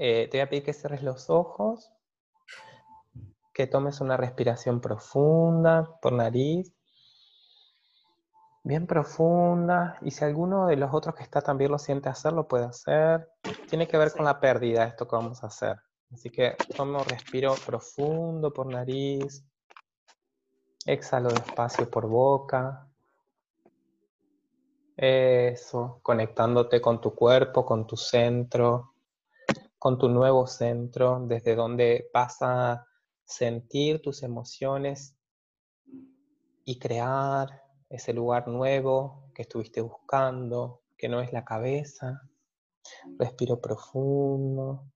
Eh, te voy a pedir que cierres los ojos, que tomes una respiración profunda por nariz, bien profunda, y si alguno de los otros que está también lo siente hacer, lo puede hacer. Tiene que ver con la pérdida esto que vamos a hacer. Así que tomo respiro profundo por nariz, exhalo despacio por boca. Eso, conectándote con tu cuerpo, con tu centro, con tu nuevo centro, desde donde vas a sentir tus emociones y crear ese lugar nuevo que estuviste buscando, que no es la cabeza. Respiro profundo.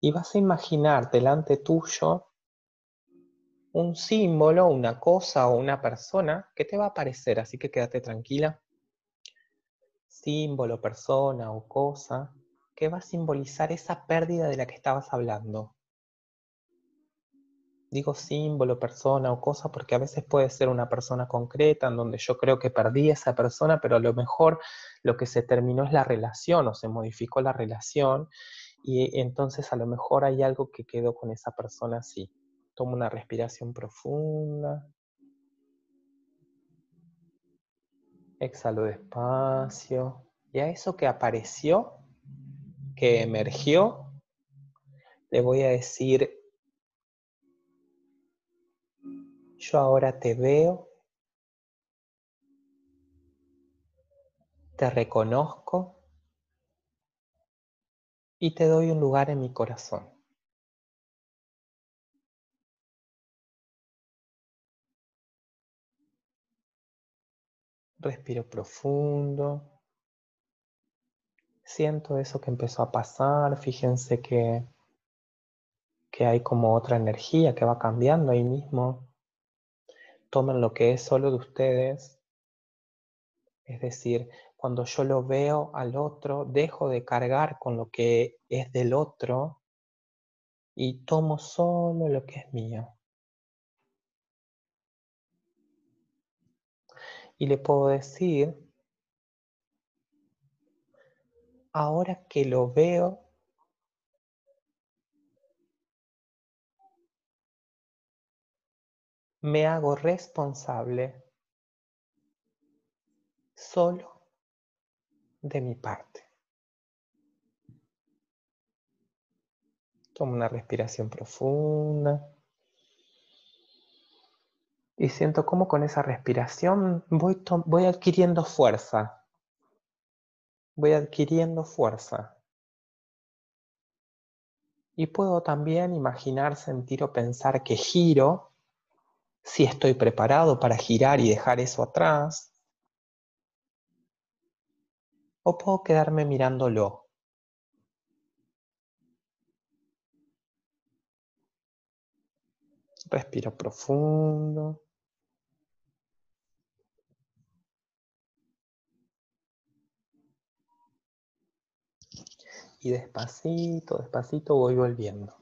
Y vas a imaginar delante tuyo un símbolo, una cosa o una persona que te va a aparecer, así que quédate tranquila. Símbolo, persona o cosa que va a simbolizar esa pérdida de la que estabas hablando. Digo símbolo, persona o cosa porque a veces puede ser una persona concreta en donde yo creo que perdí a esa persona, pero a lo mejor lo que se terminó es la relación o se modificó la relación y entonces a lo mejor hay algo que quedó con esa persona así. Tomo una respiración profunda. Exhalo despacio. Y a eso que apareció, que emergió, le voy a decir, yo ahora te veo, te reconozco y te doy un lugar en mi corazón. Respiro profundo siento eso que empezó a pasar, fíjense que, que hay como otra energía que va cambiando ahí mismo. Tomen lo que es solo de ustedes. Es decir, cuando yo lo veo al otro, dejo de cargar con lo que es del otro y tomo solo lo que es mío. Y le puedo decir ahora que lo veo, me hago responsable solo de mi parte. Tomo una respiración profunda. Y siento cómo con esa respiración voy, voy adquiriendo fuerza voy adquiriendo fuerza. Y puedo también imaginar, sentir o pensar que giro, si estoy preparado para girar y dejar eso atrás. O puedo quedarme mirándolo. Respiro profundo. Y despacito, despacito voy volviendo.